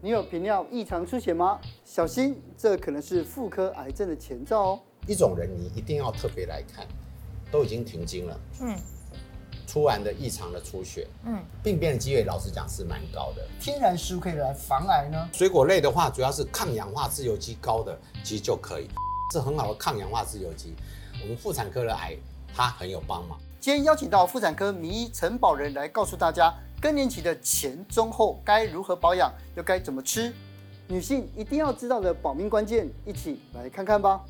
你有频尿异常出血吗？小心，这可能是妇科癌症的前兆哦。一种人你一定要特别来看，都已经停经了，嗯，突然的异常的出血，嗯，病变的机会老实讲是蛮高的。天然食物可以来防癌呢？水果类的话，主要是抗氧化自由基高的，其实就可以，是很好的抗氧化自由基。我们妇产科的癌，它很有帮忙。今天邀请到妇产科名医陈保仁来告诉大家，更年期的前、中、后该如何保养，又该怎么吃，女性一定要知道的保命关键，一起来看看吧。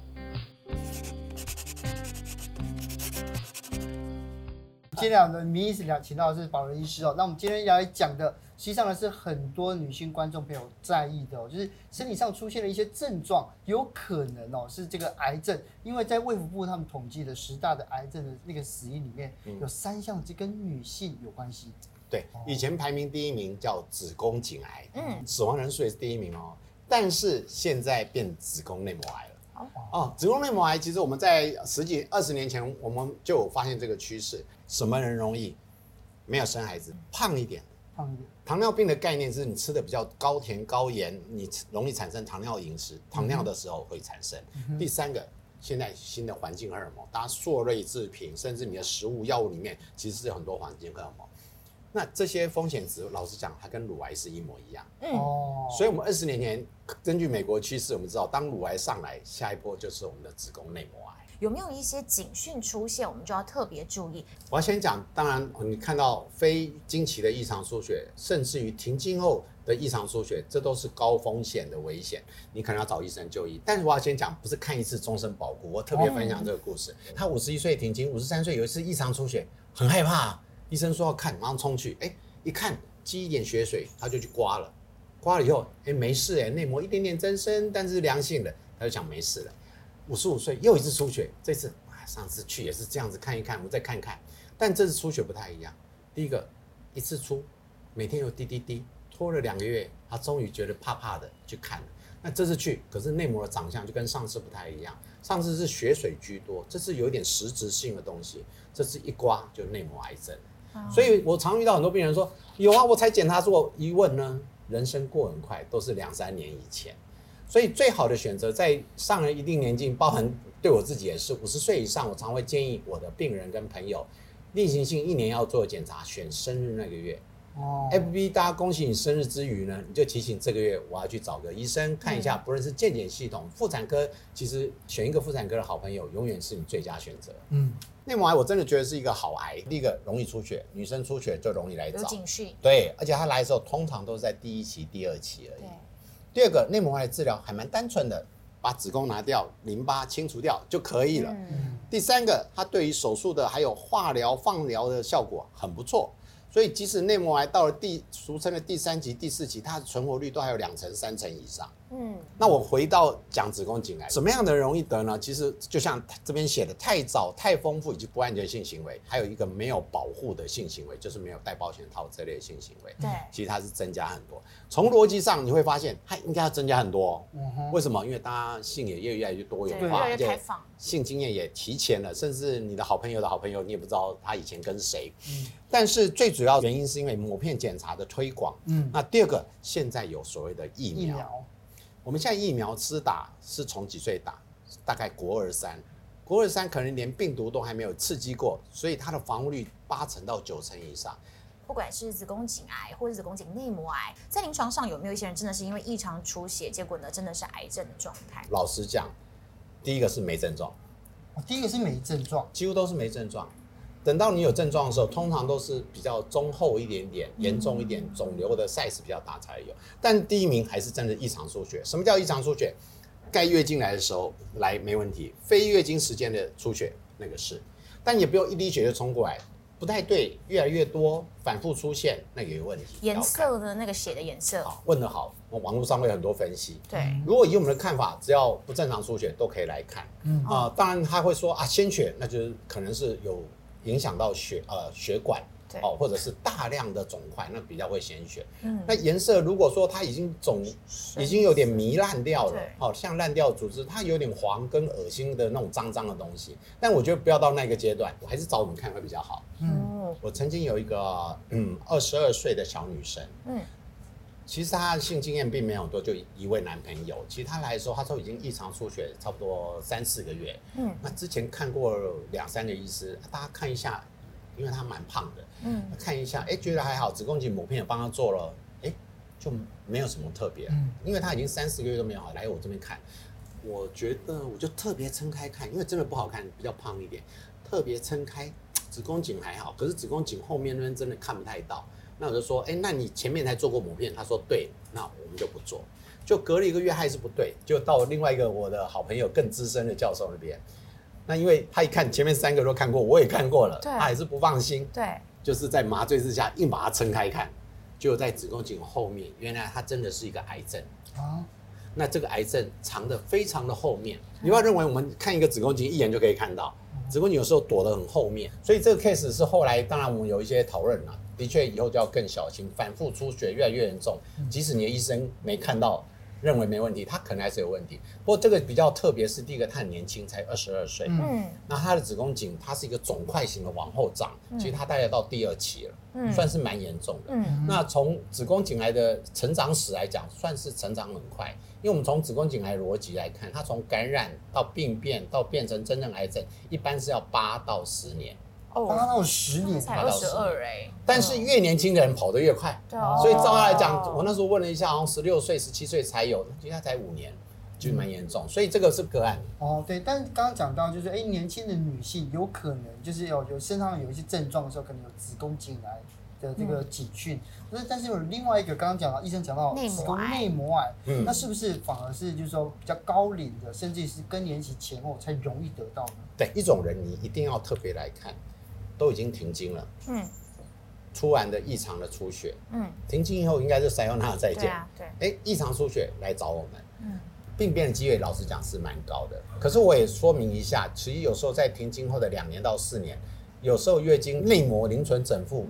今天两个名医是两请到的是保仁医师哦，那我们今天要来讲的。实际上呢，是很多女性观众朋友在意的哦，就是身体上出现了一些症状，有可能哦是这个癌症，因为在卫福部他们统计的十大的癌症的那个死因里面，有三项是跟女性有关系。对，以前排名第一名叫子宫颈癌，嗯，死亡人数也是第一名哦，但是现在变子宫内膜癌了。哦，子宫内膜癌其实我们在十几二十年前我们就有发现这个趋势，什么人容易没有生孩子，胖一点。糖尿病的概念是你吃的比较高甜高盐，你容易产生糖尿饮食，糖尿的时候会产生。第三个，现在新的环境荷尔蒙，大家硕瑞制品，甚至你的食物药物里面，其实是有很多环境荷尔蒙。那这些风险值，老实讲，它跟乳癌是一模一样。哦，所以我们二十年前根据美国趋势，我们知道当乳癌上来，下一波就是我们的子宫内膜癌。有没有一些警讯出现，我们就要特别注意？我要先讲，当然你看到非经期的异常出血，甚至于停经后的异常出血，这都是高风险的危险，你可能要找医生就医。但是我要先讲，不是看一次终身保固。我特别分享这个故事，他五十一岁停经，五十三岁有一次异常出血，很害怕，医生说要看，马上冲去，哎，一看积一点血水，他就去刮了，刮了以后，哎，没事，哎，内膜一点点增生，但是良性的，他就想没事了。五十五岁又一次出血，这次上次去也是这样子看一看，我们再看看，但这次出血不太一样。第一个一次出，每天有滴滴滴，拖了两个月，他终于觉得怕怕的去看了。那这次去，可是内膜的长相就跟上次不太一样，上次是血水居多，这次有点实质性的东西，这次一刮就内膜癌症。所以我常遇到很多病人说，有啊，我才检查过，一问呢，人生过很快，都是两三年以前。所以最好的选择，在上了一定年纪，包含对我自己也是五十岁以上，我常会建议我的病人跟朋友，例行性一年要做检查，选生日那个月。哦，FB 大家恭喜你生日之余呢，你就提醒这个月我要去找个医生看一下，不论是健检系统、妇产科，其实选一个妇产科的好朋友，永远是你最佳选择。嗯，内膜癌我真的觉得是一个好癌，第一个容易出血，女生出血就容易来找。有警讯。对，而且她来的时候通常都是在第一期、第二期而已。第二个内膜癌的治疗还蛮单纯的，把子宫拿掉，淋巴清除掉就可以了。嗯、第三个，它对于手术的还有化疗、放疗的效果很不错。所以，即使内膜癌到了第俗称的第三级、第四级，它的存活率都还有两成、三成以上。嗯，那我回到讲子宫颈癌，什么样的人容易得呢？其实就像这边写的，太早、太丰富以及不安全性行为，还有一个没有保护的性行为，就是没有戴保险套这类的性行为。对，其实它是增加很多。从逻辑上你会发现，它应该要增加很多。嗯哼，为什么？因为大家性也越来越多元化，越来越开放，性经验也提前了，甚至你的好朋友的好朋友，你也不知道他以前跟谁。嗯。但是最主要原因是因为抹片检查的推广。嗯，那第二个，现在有所谓的疫苗。疫苗我们现在疫苗施打是从几岁打？大概国二三，国二三可能连病毒都还没有刺激过，所以它的防护率八成到九成以上。不管是子宫颈癌或者子宫颈内膜癌，在临床上有没有一些人真的是因为异常出血，结果呢真的是癌症的状态？老实讲，第一个是没症状，第一个是没症状，几乎都是没症状。等到你有症状的时候，通常都是比较中厚一点点，严重一点，肿瘤的 size 比较大才有。但第一名还是真的异常出血。什么叫异常出血？该月经来的时候来没问题，非月经时间的出血那个是，但也不用一滴血就冲过来，不太对，越来越多，反复出现，那个有问题。颜色的那个血的颜色。好，问得好，我网络上会有很多分析。对，如果以我们的看法，只要不正常出血都可以来看。嗯啊、呃，当然他会说啊，鲜血那就是可能是有。影响到血呃血管哦，或者是大量的肿块，那比较会鲜血。嗯，那颜色如果说它已经肿，已经有点糜烂掉了，好、哦、像烂掉组织，它有点黄跟恶心的那种脏脏的东西。但我觉得不要到那个阶段，我还是找我们看会比较好。嗯，我曾经有一个嗯二十二岁的小女生，嗯，其实她的性经验并没有多，就一位男朋友。其实她来的时候，她说已经异常出血差不多三四个月。嗯，那之前看过两三个医师，大家看一下，因为她蛮胖的。嗯，看一下，哎，觉得还好，子宫颈抹片也帮她做了，哎，就没有什么特别。嗯，因为她已经三四个月都没有好，来我这边看，我觉得我就特别撑开看，因为真的不好看，比较胖一点，特别撑开，子宫颈还好，可是子宫颈后面那边真的看不太到。那我就说，哎，那你前面才做过母片？他说对，那我们就不做。就隔了一个月还是不对，就到另外一个我的好朋友更资深的教授那边。那因为他一看前面三个都看过，我也看过了，他还是不放心。对，就是在麻醉之下硬把它撑开看，就在子宫颈后面，原来它真的是一个癌症啊。那这个癌症藏的非常的后面，你不要认为我们看一个子宫颈一眼就可以看到，子宫颈有时候躲得很后面，所以这个 case 是后来当然我们有一些讨论了。的确，以后就要更小心，反复出血越来越严重。即使你的医生没看到，认为没问题，他可能还是有问题。不过这个比较特别，是第一个，他很年轻，才二十二岁。嗯，那他的子宫颈，它是一个肿块型的往后长，其实他大概到第二期了，嗯，算是蛮严重的。嗯，那从子宫颈癌的成长史来讲，算是成长很快。因为我们从子宫颈癌逻辑来看，它从感染到病变到变成真正癌症，一般是要八到十年。哦，刚到十年才二十二哎，但是越年轻的人跑得越快，对哦，所以照他来讲，我那时候问了一下，好像十六岁、十七岁才有，其实他才五年，就蛮严重，所以这个是个案。哦，对，但刚刚讲到就是，哎，年轻的女性有可能就是有有身上有一些症状的时候，可能有子宫颈癌的这个警讯，那但是有另外一个刚刚讲到医生讲到子宫内膜癌，嗯，那是不是反而是就是说比较高龄的，甚至是更年期前后才容易得到呢？对，一种人你一定要特别来看。都已经停经了，嗯，突然的异常的出血，嗯，停经以后应该是塞欧娜再见，对啊，哎，异常出血来找我们，嗯，病变的机会老实讲是蛮高的，可是我也说明一下，其实有时候在停经后的两年到四年，有时候月经内膜凝存整复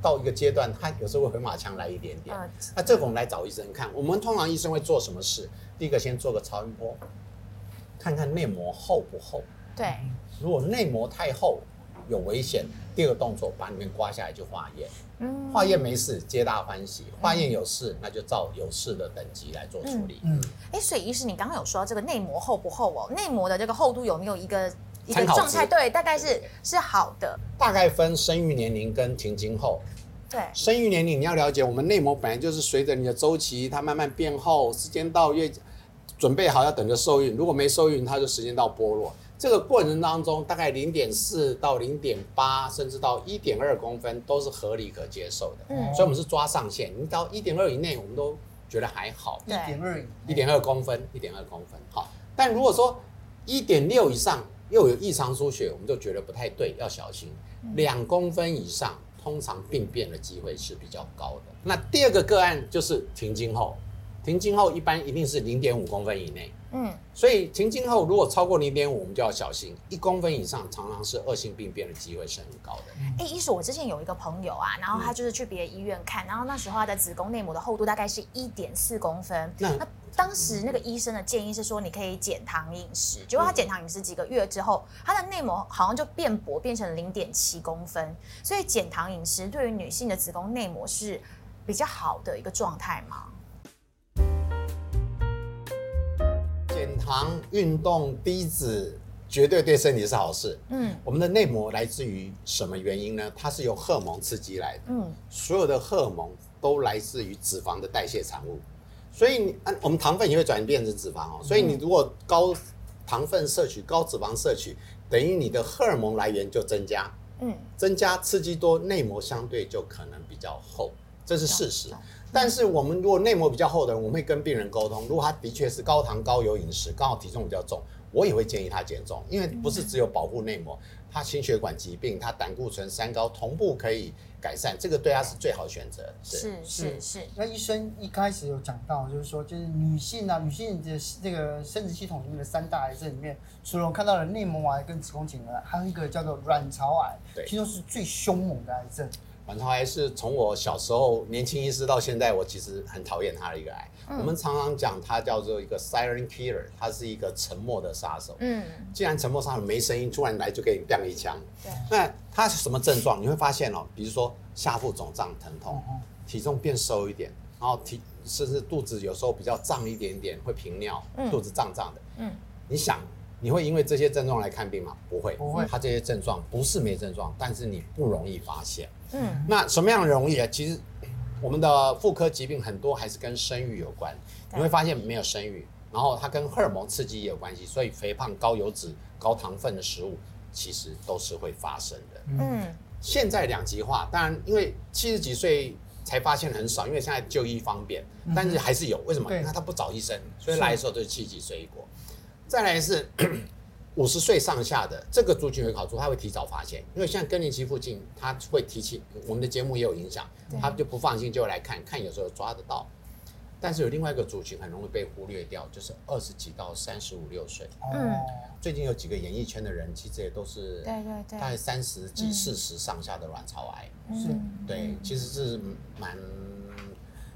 到一个阶段，它有时候会回马枪来一点点，那这个我们来找医生看，我们通常医生会做什么事？第一个先做个超音波，看看内膜厚不厚，对，如果内膜太厚。有危险。第二个动作，把里面刮下来就化验。嗯，化验没事，皆大欢喜；化验有事，那就照有事的等级来做处理。嗯，哎、嗯，所以医师，你刚刚有说到这个内膜厚不厚哦？内膜的这个厚度有没有一个一个状态？对，大概是是好的。大概分生育年龄跟停经后。对，生育年龄你要了解，我们内膜本来就是随着你的周期，它慢慢变厚，时间到越准备好要等着受孕，如果没受孕，它就时间到剥落。这个过程当中，大概零点四到零点八，甚至到一点二公分都是合理可接受的。嗯，所以我们是抓上限，你到一点二以内，我们都觉得还好。一点二，一点二公分，一点二公分，好。但如果说一点六以上又有异常出血，我们就觉得不太对，要小心。两公分以上，通常病变的机会是比较高的。那第二个个案就是停经后，停经后一般一定是零点五公分以内。嗯，所以停经后如果超过零点五，我们就要小心。一公分以上，常常是恶性病变的机会是很高的。哎、欸，医师，我之前有一个朋友啊，然后他就是去别的医院看，然后那时候他的子宫内膜的厚度大概是一点四公分。那，那当时那个医生的建议是说，你可以减糖饮食。结果他减糖饮食几个月之后，他的内膜好像就变薄，变成零点七公分。所以减糖饮食对于女性的子宫内膜是比较好的一个状态吗？糖、运动、低脂，绝对对身体是好事。嗯，我们的内膜来自于什么原因呢？它是由荷尔蒙刺激来的。嗯，所有的荷尔蒙都来自于脂肪的代谢产物，所以你我们糖分也会转变成脂肪哦。所以你如果高糖分摄取、高脂肪摄取，等于你的荷尔蒙来源就增加。嗯，增加刺激多，内膜相对就可能比较厚，这是事实。但是我们如果内膜比较厚的人，我们会跟病人沟通。如果他的确是高糖高油饮食，刚好体重比较重，我也会建议他减重，因为不是只有保护内膜，他心血管疾病、他胆固醇、三高同步可以改善，这个对他是最好选择。是是是，是。那医生一开始有讲到，就是说，就是女性啊，女性的这个生殖系统里面的三大癌症里面，除了我看到的内膜癌跟子宫颈癌，还有一个叫做卵巢癌，对，听说是最凶猛的癌症。卵巢癌是从我小时候年轻医师到现在，我其实很讨厌它的一个癌。嗯、我们常常讲它叫做一个 silent killer，它是一个沉默的杀手。嗯，既然沉默杀手没声音，突然来就给你亮一枪。对，那它是什么症状？你会发现哦，比如说下腹肿胀疼痛，体重变瘦一点，然后体甚至肚子有时候比较胀一点点，会频尿，嗯、肚子胀胀的。嗯，你想你会因为这些症状来看病吗？不会，不会。他这些症状不是没症状，但是你不容易发现。嗯，那什么样的容易啊？其实我们的妇科疾病很多还是跟生育有关。你会发现没有生育，然后它跟荷尔蒙刺激也有关系，所以肥胖、高油脂、高糖分的食物其实都是会发生的。嗯，现在两极化，当然因为七十几岁才发现很少，因为现在就医方便，但是还是有。为什么？因为他不找医生，所以来的时候都是七十几岁一国。再来是 五十岁上下的这个族群会好处，他会提早发现，因为像更年期附近，他会提起我们的节目也有影响，他就不放心就来看看，有时候抓得到。但是有另外一个族群很容易被忽略掉，就是二十几到三十五六岁。嗯，最近有几个演艺圈的人，其实也都是对对对，大概三十几、四十上下的卵巢癌。是，对，其实是蛮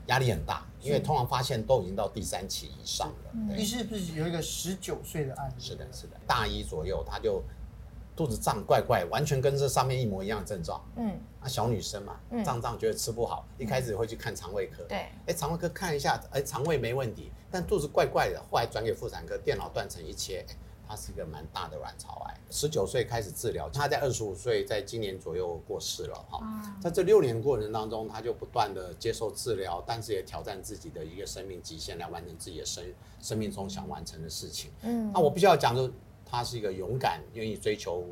压力很大，因为通常发现都已经到第三期以上了。你是不是有一个十九岁的案例？是的，是的，大一左右他就。肚子胀怪怪，完全跟这上面一模一样的症状。嗯，啊，小女生嘛，胀胀觉得吃不好，一开始会去看肠胃科。对，哎，肠胃科看一下，哎，肠胃没问题，但肚子怪怪的，后来转给妇产科，电脑断层一切，它是一个蛮大的卵巢癌。十九岁开始治疗，他在二十五岁，在今年左右过世了哈。在这六年过程当中，他就不断的接受治疗，但是也挑战自己的一个生命极限，来完成自己的生生命中想完成的事情。嗯，那我必须要讲就。他是一个勇敢、愿意追求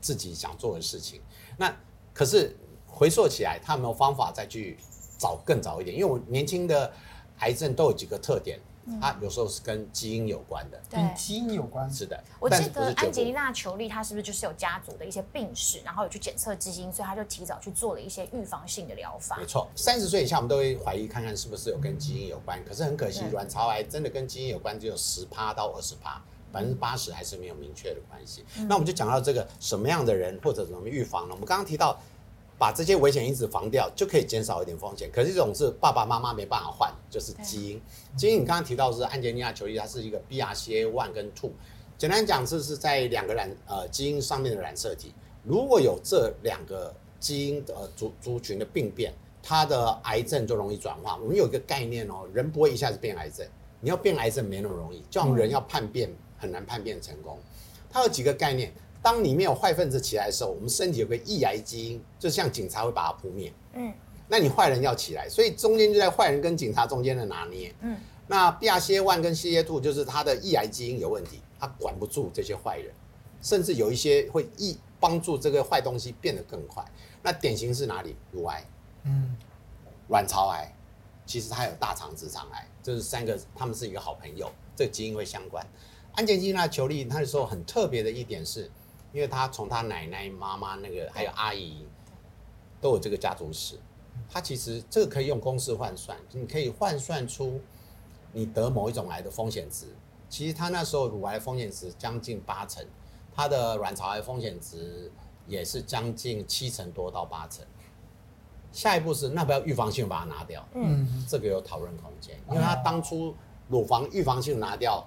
自己想做的事情。那可是回溯起来，他有没有方法再去找更早一点？因为我年轻的癌症都有几个特点，它有时候是跟基因有关的。跟基因有关。是的。我记得安吉丽娜·裘丽，她是不是就是有家族的一些病史，然后有去检测基因，所以她就提早去做了一些预防性的疗法。没错，三十岁以下我们都会怀疑看看是不是有跟基因有关。可是很可惜，卵巢癌真的跟基因有关，只有十趴到二十趴。百分之八十还是没有明确的关系。嗯、那我们就讲到这个什么样的人或者怎么预防呢？我们刚刚提到，把这些危险因子防掉，就可以减少一点风险。可是这种是爸爸妈妈没办法换，就是基因。基因你刚刚提到是安洁莉娜·裘莉，它是一个 BRCA one 跟 two。简单讲，这是在两个染呃基因。上面的染色体，如果有这两个基因。的族族群的病变，它的癌症就容易转化。我们有一个概念哦，人不会一下子变癌症，你要变癌症没那么容易，就像人要叛变。嗯很难叛变成功。它有几个概念：当里面有坏分子起来的时候，我们身体有个抑癌基因，就像警察会把它扑灭。嗯，那你坏人要起来，所以中间就在坏人跟警察中间的拿捏。嗯，那 BRCA1 跟 CA2 就是它的抑癌基因有问题，它管不住这些坏人，甚至有一些会抑帮助这个坏东西变得更快。那典型是哪里？乳癌，嗯，卵巢癌，其实它有大肠直肠癌，这、就是三个，他们是一个好朋友，这个基因会相关。安洁莉娜·裘莉，她说很特别的一点是，因为他从他奶奶、妈妈那个还有阿姨都有这个家族史，他其实这个可以用公式换算，你可以换算出你得某一种癌的风险值。其实他那时候乳癌风险值将近八成，他的卵巢癌风险值也是将近七成多到八成。下一步是那不要预防性把它拿掉，嗯，这个有讨论空间，因为他当初乳房预防性拿掉。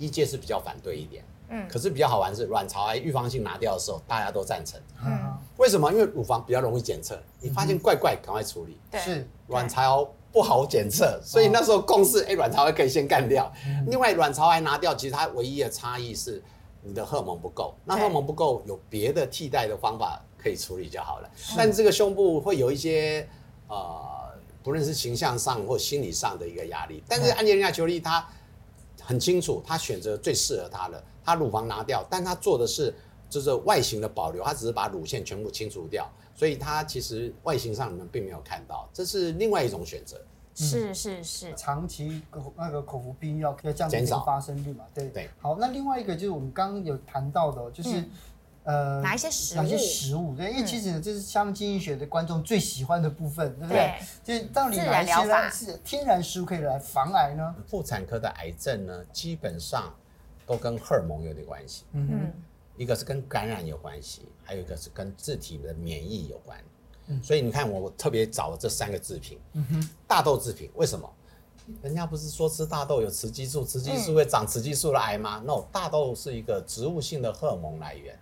医界是比较反对一点，嗯，可是比较好玩是卵巢癌预防性拿掉的时候，大家都赞成，嗯，为什么？因为乳房比较容易检测，你发现怪怪，赶快处理，对，是卵巢不好检测，所以那时候共识，哎，卵巢癌可以先干掉。另外，卵巢癌拿掉，其实它唯一的差异是你的荷尔蒙不够，那荷尔蒙不够，有别的替代的方法可以处理就好了。但这个胸部会有一些呃，不论是形象上或心理上的一个压力。但是安吉丽娜·裘莉她。很清楚，她选择最适合她的，他乳房拿掉，但他做的是就是外形的保留，他只是把乳腺全部清除掉，所以他其实外形上你们并没有看到，这是另外一种选择。是是是，长期那个口服避孕药要降低发生率嘛？对对。好，那另外一个就是我们刚刚有谈到的，就是。呃，哪一些食物？哪些食物？对，因为其实呢，这是相经济学的观众最喜欢的部分，对不对？就是到底哪一些呢是天然食物可以来防癌呢？妇产科的癌症呢，基本上都跟荷尔蒙有点关系。嗯哼，一个是跟感染有关系，还有一个是跟自体的免疫有关。嗯，所以你看，我特别找了这三个制品。嗯哼，大豆制品为什么？人家不是说吃大豆有雌激素，雌激素会长雌激素的癌吗？No，大豆是一个植物性的荷尔蒙来源。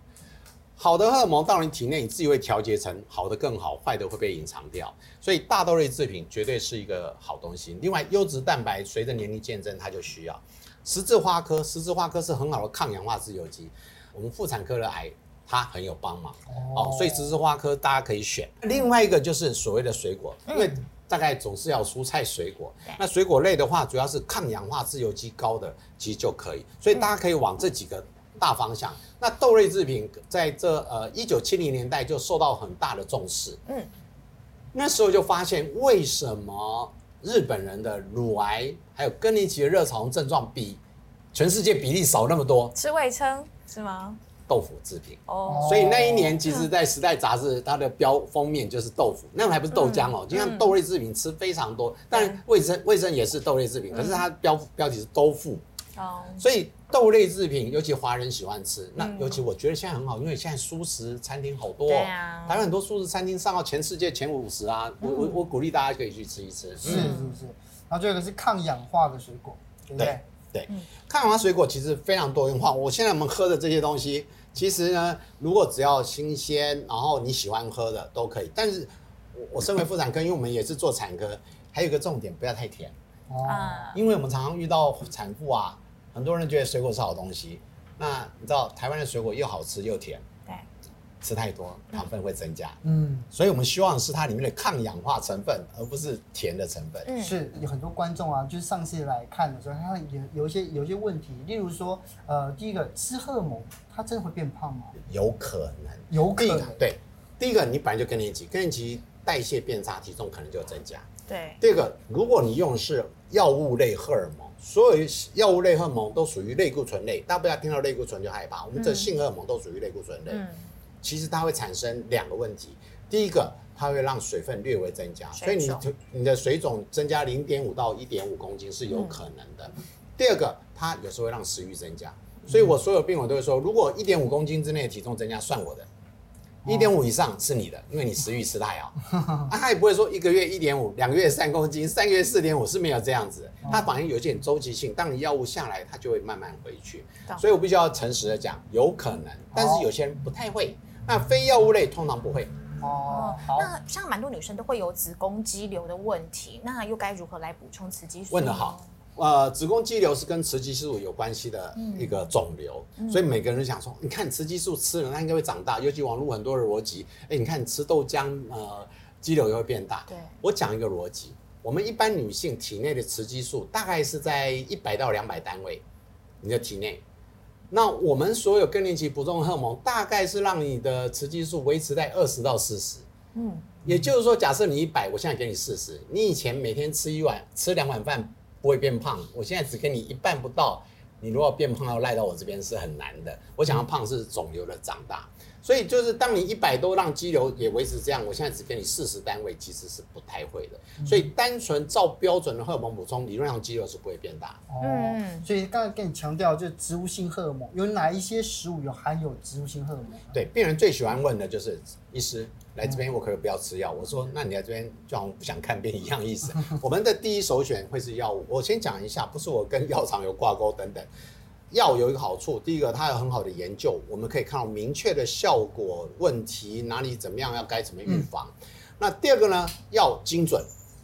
好的荷尔蒙到你体内，你自己会调节成好的更好，坏的会被隐藏掉。所以大豆类制品绝对是一个好东西。另外，优质蛋白随着年龄渐增，它就需要。十字花科，十字花科是很好的抗氧化自由基，我们妇产科的癌它很有帮忙哦，所以十字花科大家可以选。另外一个就是所谓的水果，因为大概总是要蔬菜水果，那水果类的话，主要是抗氧化自由基高的其实就可以，所以大家可以往这几个。大方向，那豆类制品在这呃一九七零年代就受到很大的重视。嗯，那时候就发现为什么日本人的乳癌还有更年期的热潮红症状比全世界比例少那么多？吃味噌是吗？豆腐制品哦，所以那一年其实，在《时代》杂志它的标封面就是豆腐，那个还不是豆浆哦，就像豆类制品吃非常多，但卫生卫生也是豆类制品，可是它标标题是豆腐哦，所以。豆类制品，尤其华人喜欢吃。那尤其我觉得现在很好，因为现在蔬食餐厅好多，台湾很多蔬食餐厅上到全世界前五十啊。我我我鼓励大家可以去吃一吃。是是是。然后最后一个是抗氧化的水果，对不对？对。抗氧化水果其实非常多元化。我现在我们喝的这些东西，其实呢，如果只要新鲜，然后你喜欢喝的都可以。但是我我身为妇产科，因为我们也是做产科，还有一个重点，不要太甜。哦。因为我们常常遇到产妇啊。很多人觉得水果是好东西，那你知道台湾的水果又好吃又甜，对，吃太多糖分会增加，嗯，所以我们希望是它里面的抗氧化成分，而不是甜的成分。嗯，是有很多观众啊，就是上次来看的时候，他有有一些有一些问题，例如说，呃，第一个吃荷尔蒙，它真的会变胖吗？有可能，有可能。对，第一个你本来就更年期，更年期代谢变差，体重可能就增加。对，第二个，如果你用的是药物类荷尔蒙。所有药物类荷尔蒙都属于类固醇类，大家不要听到类固醇就害怕。我们这性荷尔蒙都属于类固醇类，嗯、其实它会产生两个问题。第一个，它会让水分略微增加，所以你你的水肿增加零点五到一点五公斤是有可能的。嗯、第二个，它有时候会让食欲增加，所以我所有病友都会说，如果一点五公斤之内的体重增加，算我的。一点五以上是你的，因为你食欲吃太好。啊，他也不会说一个月一点五，两个月三公斤，三个月四点五是没有这样子。他反而有一点周期性，当你药物下来，他就会慢慢回去。所以我必须要诚实的讲，有可能，但是有些人不太会。那非药物类通常不会。哦，那像蛮多女生都会有子宫肌瘤的问题，那又该如何来补充雌激素？问得好。呃，子宫肌瘤是跟雌激素有关系的一个肿瘤，嗯、所以每个人都想说，你看雌激素吃了，它应该会长大。尤其网络很多的逻辑，哎，你看你吃豆浆，呃，肌瘤也会变大。对，我讲一个逻辑，我们一般女性体内的雌激素大概是在一百到两百单位，你的体内。那我们所有更年期补充荷尔蒙，大概是让你的雌激素维持在二十到四十。嗯，也就是说，假设你一百，我现在给你四十，你以前每天吃一碗，吃两碗饭。不会变胖，我现在只给你一半不到，你如果变胖要赖到我这边是很难的。我想要胖是肿瘤的长大，所以就是当你一百多让肌瘤也维持这样，我现在只给你四十单位，其实是不太会的。所以单纯照标准的荷尔蒙补充，理论上肌瘤是不会变大。哦，所以刚才跟你强调，就是植物性荷尔蒙有哪一些食物有含有植物性荷尔蒙？对，病人最喜欢问的就是医师。来这边我可以不要吃药，我说那你来这边就好像不想看病一样意思。我们的第一首选会是药物，我先讲一下，不是我跟药厂有挂钩等等。药有一个好处，第一个它有很好的研究，我们可以看到明确的效果，问题哪里怎么样，要该怎么预防。嗯、那第二个呢，药精准，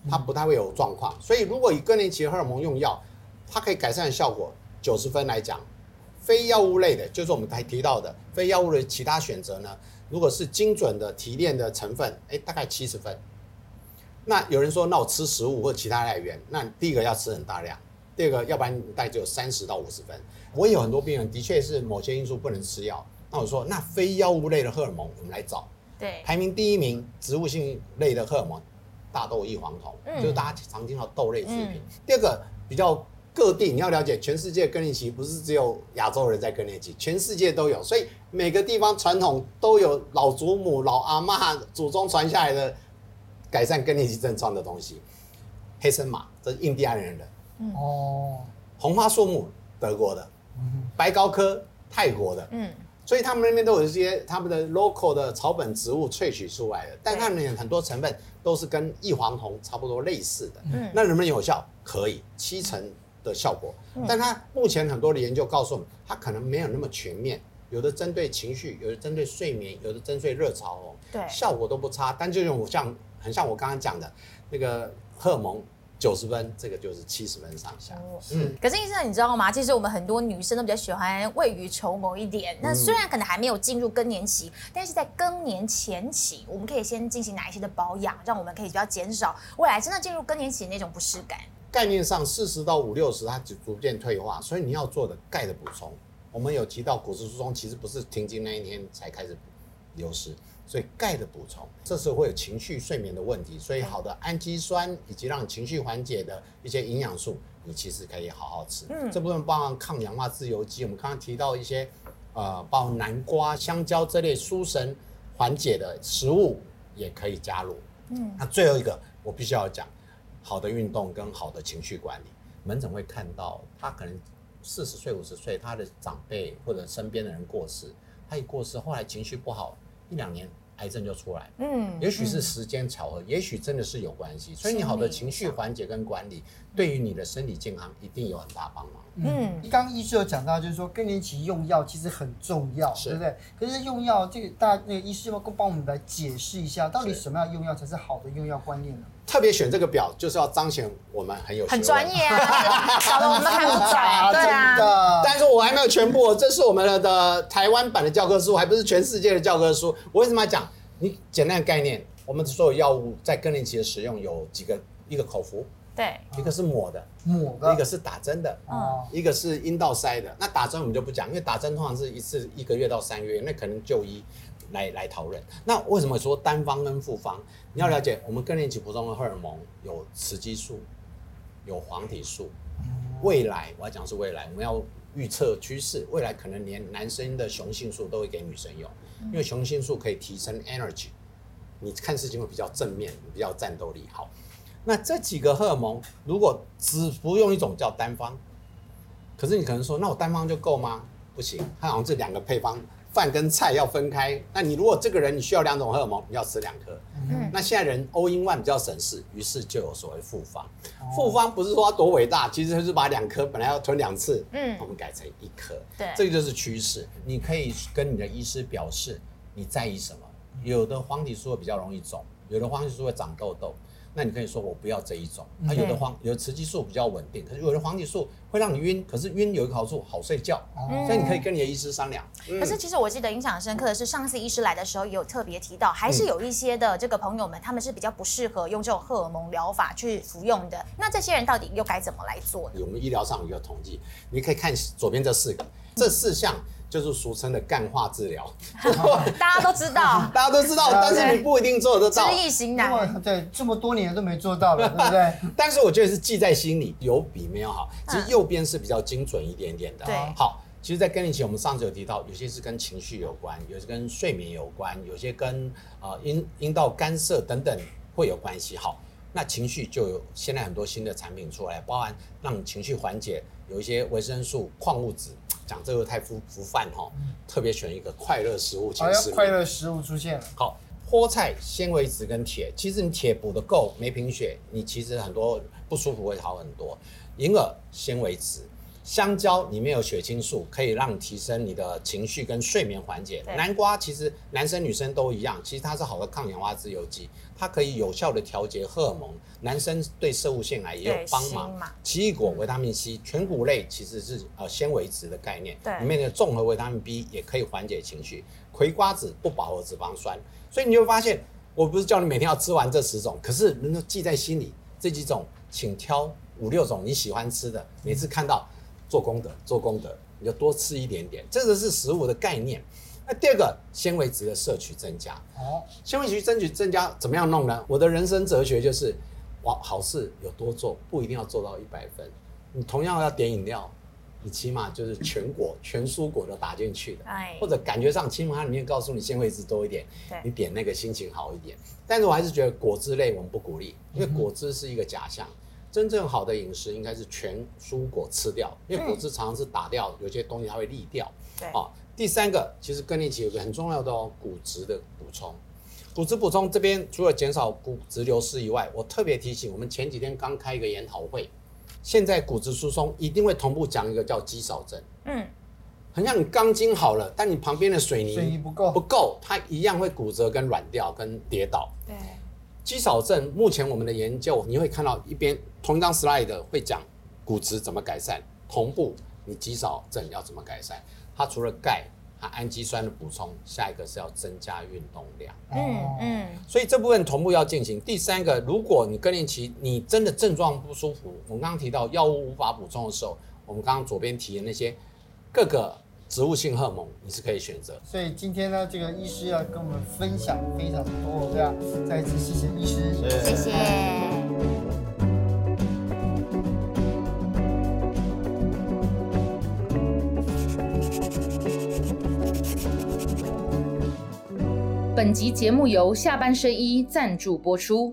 它不太会有状况。所以如果以更年期荷尔蒙用药，它可以改善的效果九十分来讲，非药物类的，就是我们才提到的非药物的其他选择呢？如果是精准的提炼的成分，哎，大概七十分。那有人说，那我吃食物或其他来源，那第一个要吃很大量，第二个要不然大概只有三十到五十分。我也有很多病人的确是某些因素不能吃药，那我说那非药物类的荷尔蒙我们来找。对，排名第一名植物性类的荷尔蒙，大豆异黄酮，嗯、就是大家常听到豆类制品。第二个比较。各地你要了解，全世界更年期不是只有亚洲人在更年期，全世界都有，所以每个地方传统都有老祖母、老阿妈、祖宗传下来的改善更年期症状的东西。黑森马这是印第安人的，哦、嗯，红花树木德国的，嗯、白高科泰国的，嗯，所以他们那边都有一些他们的 local 的草本植物萃取出来的，但他们很多成分都是跟异黄酮差不多类似的，嗯，那能不能有效？可以，七成。的效果，但它目前很多的研究告诉我们，它可能没有那么全面，有的针对情绪，有的针对睡眠，有的针对热潮哦，对，效果都不差。但就用像很像我刚刚讲的那个荷尔蒙。九十分，这个就是七十分上下。嗯，可是医生，你知道吗？其实我们很多女生都比较喜欢未雨绸缪一点。那虽然可能还没有进入更年期，但是在更年前期，我们可以先进行哪一些的保养，让我们可以比较减少未来真的进入更年期的那种不适感。概念上，四十到五六十，它就逐渐退化，所以你要做的钙的补充，我们有提到骨质疏松，其实不是停经那一天才开始流失。所以钙的补充，这时候会有情绪、睡眠的问题，所以好的氨基酸以及让情绪缓解的一些营养素，你其实可以好好吃。嗯，这部分包含抗氧化自由基，我们刚刚提到一些，呃，包括南瓜、香蕉这类舒神缓解的食物也可以加入。嗯，那最后一个我必须要讲，好的运动跟好的情绪管理，门诊会看到他可能四十岁、五十岁，他的长辈或者身边的人过世，他一过世，后来情绪不好。一两年，癌症就出来。嗯，也许是时间巧合，嗯、也许真的是有关系。所以你好的情绪缓解跟管理，对于你的身体健康一定有很大帮忙。嗯，刚刚医师有讲到，就是说更年期用药其实很重要，对不对？可是用药这个，大家那个医师要不要帮我们来解释一下，到底什么样用药才是好的用药观念呢？特别选这个表，就是要彰显我们很有很专业啊，搞得我们看不出来，对啊。真的，但是我还没有全部，这是我们的的台湾版的教科书，还不是全世界的教科书。我为什么要讲？你简单的概念，我们所有药物在更年期的使用有几个？一个口服。对，一个是抹的，抹的，一个是打针的，哦，一个是阴道塞的。那打针我们就不讲，因为打针通常是一次一个月到三个月，那可能就医来来讨论。那为什么说单方跟复方？你要了解，我们更年期补充的荷尔蒙有雌激素，有黄体素。未来我要讲是未来，我们要预测趋势，未来可能连男生的雄性素都会给女生用，因为雄性素可以提升 energy，你看事情会比较正面，比较战斗力好。那这几个荷尔蒙，如果只服用一种叫单方，可是你可能说，那我单方就够吗？不行，它好像这两个配方，饭跟菜要分开。那你如果这个人你需要两种荷尔蒙，你要吃两颗。嗯。那现在人 all in one 比较省事，于是就有所谓复方。复方不是说它多伟大，其实就是把两颗本来要吞两次，嗯，我们改成一颗。对，这个就是趋势。你可以跟你的医师表示你在意什么。有的黄体素会比较容易肿，有的黄体素会长痘痘。那你可以说我不要这一种，啊有的黄有的雌激素比较稳定，可是有的黄体素会让你晕，可是晕有一个好处，好睡觉，所以你可以跟你的医师商量。可是其实我记得印象深刻的是，上次医师来的时候也有特别提到，还是有一些的这个朋友们，他们是比较不适合用这种荷尔蒙疗法去服用的。那这些人到底又该怎么来做呢？我们医疗上有一个统计，你可以看左边这四个，这四项。就是俗称的干化治疗，大家都知道，大家都知道，但是你不一定做得到。知易行难，对，这么多年都没做到了，对不对？但是我觉得是记在心里，有比没有好。其实右边是比较精准一点点的。对，好，其实，在更年期，我们上次有提到，有些是跟情绪有关，有些跟睡眠有关，有些跟呃阴阴道干涩等等会有关系。好，那情绪就有现在很多新的产品出来，包含让情绪缓解，有一些维生素、矿物质。讲这个太浮浮泛哈，特别选一个快乐食物。好，快乐食物出现了。好，菠菜纤维质跟铁，其实你铁补的够，没贫血，你其实很多不舒服会好很多。银耳纤维质。香蕉里面有血清素，可以让你提升你的情绪跟睡眠缓解。南瓜其实男生女生都一样，其实它是好的抗氧化自由基，它可以有效的调节荷尔蒙。男生对摄物腺癌也有帮忙。奇异果维他命 C，全谷类其实是呃纤维质的概念，里面的综合维他命 B 也可以缓解情绪。葵瓜子不饱和脂肪酸，所以你会发现，我不是叫你每天要吃完这十种，可是能够记在心里这几种，请挑五六种你喜欢吃的，每次看到。做功德，做功德，你就多吃一点点，这个是食物的概念。那第二个，纤维质的摄取增加。哦，纤维质争取增加怎么样弄呢？我的人生哲学就是，往好事有多做，不一定要做到一百分。你同样要点饮料，你起码就是全果、全蔬果都打进去的，或者感觉上起码它里面告诉你纤维质多一点，你点那个心情好一点。但是我还是觉得果汁类我们不鼓励，因为果汁是一个假象。真正好的饮食应该是全蔬果吃掉，因为果汁常常是打掉，有些东西它会沥掉。对，啊，第三个其实更年期有个很重要的哦，骨质的补充。骨质补充这边除了减少骨质流失以外，我特别提醒，我们前几天刚开一个研讨会，现在骨质疏松一定会同步讲一个叫肌少症。嗯，很像你钢筋好了，但你旁边的水泥水泥不够，不够，它一样会骨折、跟软掉、跟跌倒。对，肌少症目前我们的研究，你会看到一边同一张 slide 会讲骨质怎么改善，同步你肌少症要怎么改善。它除了钙。氨基酸的补充，下一个是要增加运动量。嗯嗯，所以这部分同步要进行。第三个，如果你更年期你真的症状不舒服，我们刚刚提到药物无法补充的时候，我们刚刚左边提的那些各个植物性荷尔蒙，你是可以选择。所以今天呢，这个医师要跟我们分享非常多，对啊，再一次谢谢医师，谢谢。本集节目由下半身衣赞助播出。